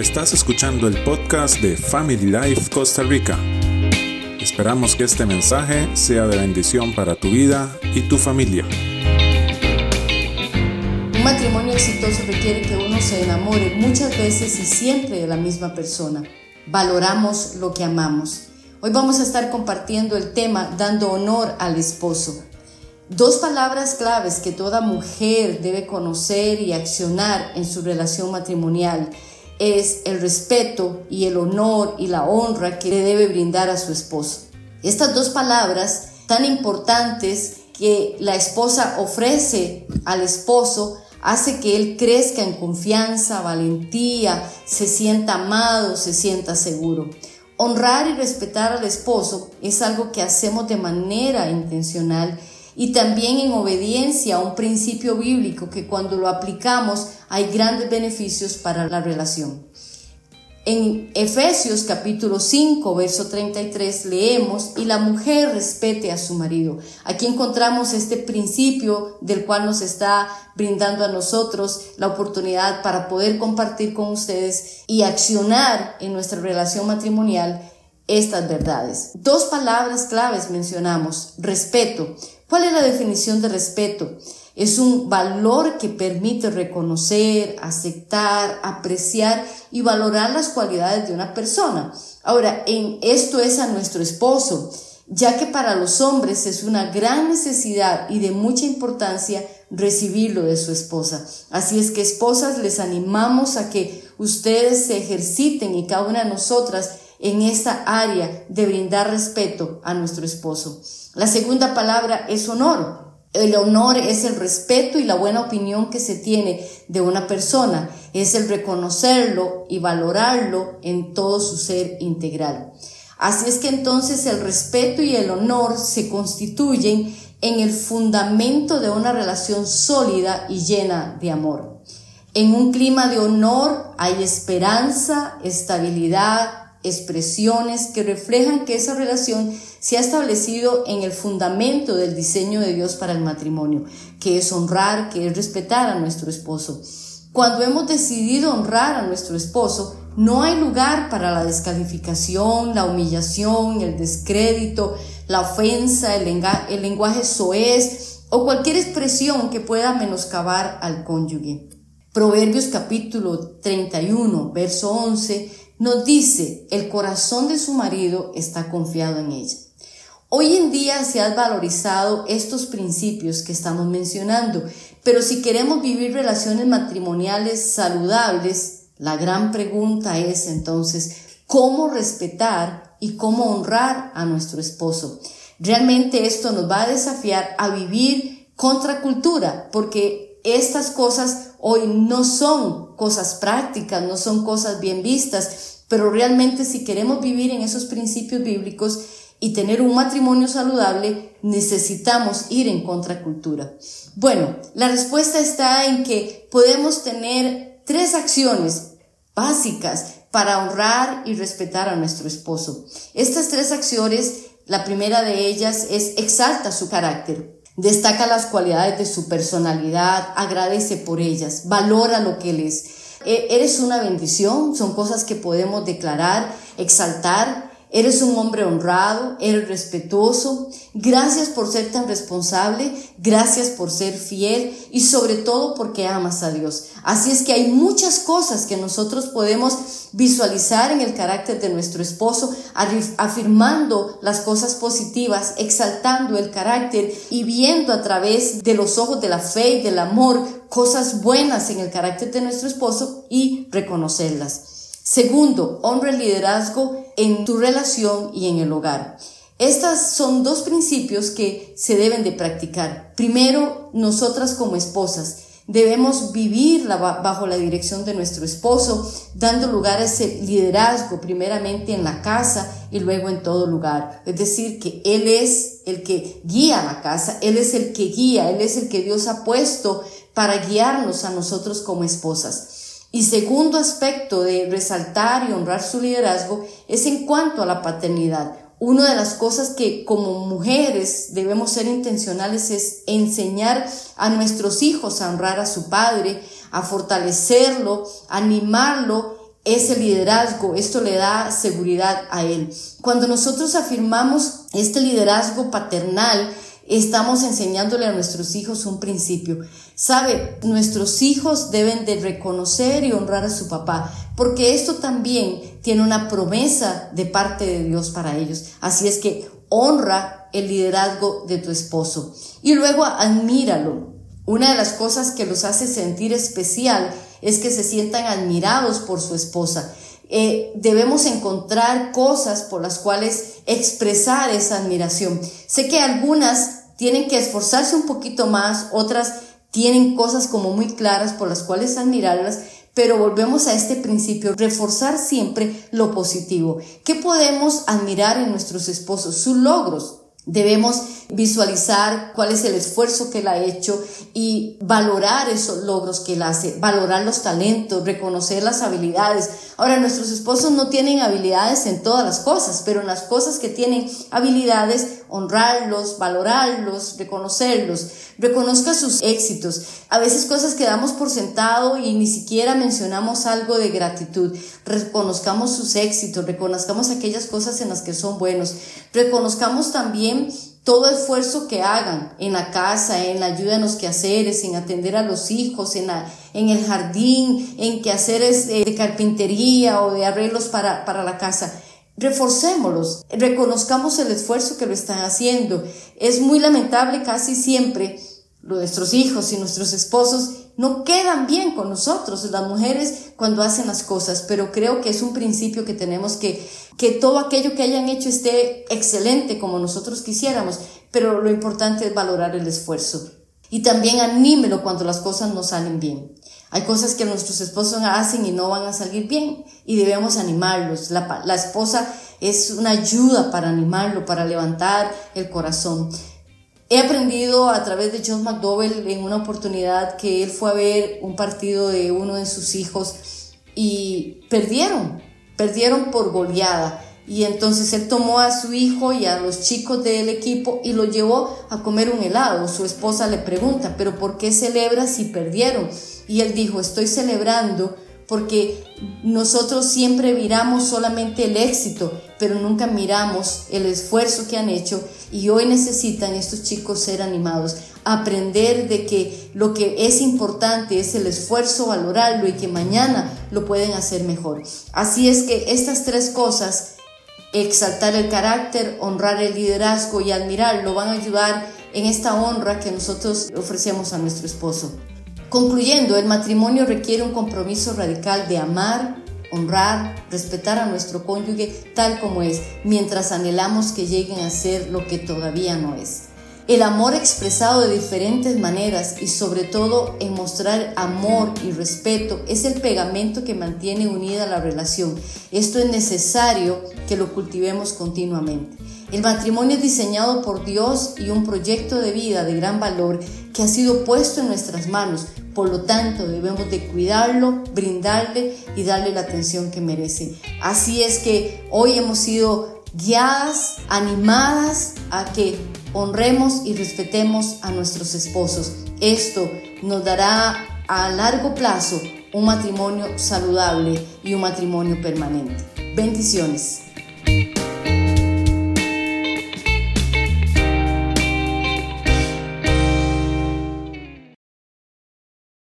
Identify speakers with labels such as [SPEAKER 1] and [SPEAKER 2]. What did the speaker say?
[SPEAKER 1] Estás escuchando el podcast de Family Life Costa Rica. Esperamos que este mensaje sea de bendición para tu vida y tu familia.
[SPEAKER 2] Un matrimonio exitoso requiere que uno se enamore muchas veces y siempre de la misma persona. Valoramos lo que amamos. Hoy vamos a estar compartiendo el tema dando honor al esposo. Dos palabras claves que toda mujer debe conocer y accionar en su relación matrimonial es el respeto y el honor y la honra que le debe brindar a su esposo. Estas dos palabras tan importantes que la esposa ofrece al esposo hace que él crezca en confianza, valentía, se sienta amado, se sienta seguro. Honrar y respetar al esposo es algo que hacemos de manera intencional y también en obediencia a un principio bíblico que cuando lo aplicamos hay grandes beneficios para la relación. En Efesios capítulo 5, verso 33 leemos, y la mujer respete a su marido. Aquí encontramos este principio del cual nos está brindando a nosotros la oportunidad para poder compartir con ustedes y accionar en nuestra relación matrimonial estas verdades. Dos palabras claves mencionamos, respeto. ¿Cuál es la definición de respeto? Es un valor que permite reconocer, aceptar, apreciar y valorar las cualidades de una persona. Ahora, en esto es a nuestro esposo, ya que para los hombres es una gran necesidad y de mucha importancia recibirlo de su esposa. Así es que esposas les animamos a que ustedes se ejerciten y cada una de nosotras en esta área de brindar respeto a nuestro esposo. La segunda palabra es honor. El honor es el respeto y la buena opinión que se tiene de una persona, es el reconocerlo y valorarlo en todo su ser integral. Así es que entonces el respeto y el honor se constituyen en el fundamento de una relación sólida y llena de amor. En un clima de honor hay esperanza, estabilidad, expresiones que reflejan que esa relación se ha establecido en el fundamento del diseño de Dios para el matrimonio, que es honrar, que es respetar a nuestro esposo. Cuando hemos decidido honrar a nuestro esposo, no hay lugar para la descalificación, la humillación, el descrédito, la ofensa, el, lenguaje soez o cualquier expresión que pueda menoscabar al cónyuge. Proverbios capítulo 31, verso 11 nos dice, el corazón de su marido está confiado en ella. Hoy en día se han valorizado estos principios que estamos mencionando, pero si queremos vivir relaciones matrimoniales saludables, la gran pregunta es entonces, ¿cómo respetar y cómo honrar a nuestro esposo? Realmente esto nos va a desafiar a vivir contra cultura, porque estas cosas hoy no son cosas prácticas, no son cosas bien vistas, pero realmente si queremos vivir en esos principios bíblicos y tener un matrimonio saludable, necesitamos ir en contracultura. Bueno, la respuesta está en que podemos tener tres acciones básicas para honrar y respetar a nuestro esposo. Estas tres acciones, la primera de ellas es exalta su carácter. Destaca las cualidades de su personalidad, agradece por ellas, valora lo que él es. E, eres una bendición, son cosas que podemos declarar, exaltar. Eres un hombre honrado, eres respetuoso. Gracias por ser tan responsable, gracias por ser fiel y sobre todo porque amas a Dios. Así es que hay muchas cosas que nosotros podemos visualizar en el carácter de nuestro esposo, afirmando las cosas positivas, exaltando el carácter y viendo a través de los ojos de la fe y del amor cosas buenas en el carácter de nuestro esposo y reconocerlas. Segundo, el liderazgo en tu relación y en el hogar. Estas son dos principios que se deben de practicar. Primero, nosotras como esposas debemos vivir bajo la dirección de nuestro esposo, dando lugar a ese liderazgo primeramente en la casa y luego en todo lugar. Es decir, que Él es el que guía la casa, Él es el que guía, Él es el que Dios ha puesto para guiarnos a nosotros como esposas. Y segundo aspecto de resaltar y honrar su liderazgo es en cuanto a la paternidad. Una de las cosas que como mujeres debemos ser intencionales es enseñar a nuestros hijos a honrar a su padre, a fortalecerlo, animarlo ese liderazgo, esto le da seguridad a él. Cuando nosotros afirmamos este liderazgo paternal, estamos enseñándole a nuestros hijos un principio. Sabe, nuestros hijos deben de reconocer y honrar a su papá, porque esto también tiene una promesa de parte de Dios para ellos. Así es que honra el liderazgo de tu esposo y luego admíralo. Una de las cosas que los hace sentir especial es que se sientan admirados por su esposa. Eh, debemos encontrar cosas por las cuales expresar esa admiración. Sé que algunas tienen que esforzarse un poquito más, otras tienen cosas como muy claras por las cuales admirarlas, pero volvemos a este principio, reforzar siempre lo positivo. ¿Qué podemos admirar en nuestros esposos? Sus logros. Debemos visualizar cuál es el esfuerzo que él ha hecho y valorar esos logros que él hace, valorar los talentos, reconocer las habilidades. Ahora, nuestros esposos no tienen habilidades en todas las cosas, pero en las cosas que tienen habilidades, honrarlos, valorarlos, reconocerlos. Reconozca sus éxitos. A veces cosas que damos por sentado y ni siquiera mencionamos algo de gratitud. Reconozcamos sus éxitos, reconozcamos aquellas cosas en las que son buenos. Reconozcamos también todo esfuerzo que hagan en la casa, en la ayuda en los quehaceres, en atender a los hijos, en, en el jardín, en quehaceres de carpintería o de arreglos para, para la casa. Reforcémoslos, reconozcamos el esfuerzo que lo están haciendo. Es muy lamentable casi siempre nuestros hijos y nuestros esposos no quedan bien con nosotros, las mujeres, cuando hacen las cosas, pero creo que es un principio que tenemos que, que todo aquello que hayan hecho esté excelente como nosotros quisiéramos, pero lo importante es valorar el esfuerzo. Y también anímelo cuando las cosas no salen bien. Hay cosas que nuestros esposos hacen y no van a salir bien y debemos animarlos. La, la esposa es una ayuda para animarlo, para levantar el corazón. He aprendido a través de John McDowell en una oportunidad que él fue a ver un partido de uno de sus hijos y perdieron, perdieron por goleada. Y entonces él tomó a su hijo y a los chicos del equipo y lo llevó a comer un helado. Su esposa le pregunta, pero ¿por qué celebras si perdieron? Y él dijo, estoy celebrando porque nosotros siempre miramos solamente el éxito, pero nunca miramos el esfuerzo que han hecho y hoy necesitan estos chicos ser animados, aprender de que lo que es importante es el esfuerzo, valorarlo y que mañana lo pueden hacer mejor. Así es que estas tres cosas, exaltar el carácter, honrar el liderazgo y admirarlo, van a ayudar en esta honra que nosotros ofrecemos a nuestro esposo. Concluyendo, el matrimonio requiere un compromiso radical de amar, honrar, respetar a nuestro cónyuge tal como es, mientras anhelamos que lleguen a ser lo que todavía no es. El amor expresado de diferentes maneras y sobre todo en mostrar amor y respeto es el pegamento que mantiene unida la relación. Esto es necesario que lo cultivemos continuamente. El matrimonio es diseñado por Dios y un proyecto de vida de gran valor que ha sido puesto en nuestras manos. Por lo tanto, debemos de cuidarlo, brindarle y darle la atención que merece. Así es que hoy hemos sido guiadas, animadas a que honremos y respetemos a nuestros esposos. Esto nos dará a largo plazo un matrimonio saludable y un matrimonio permanente. Bendiciones.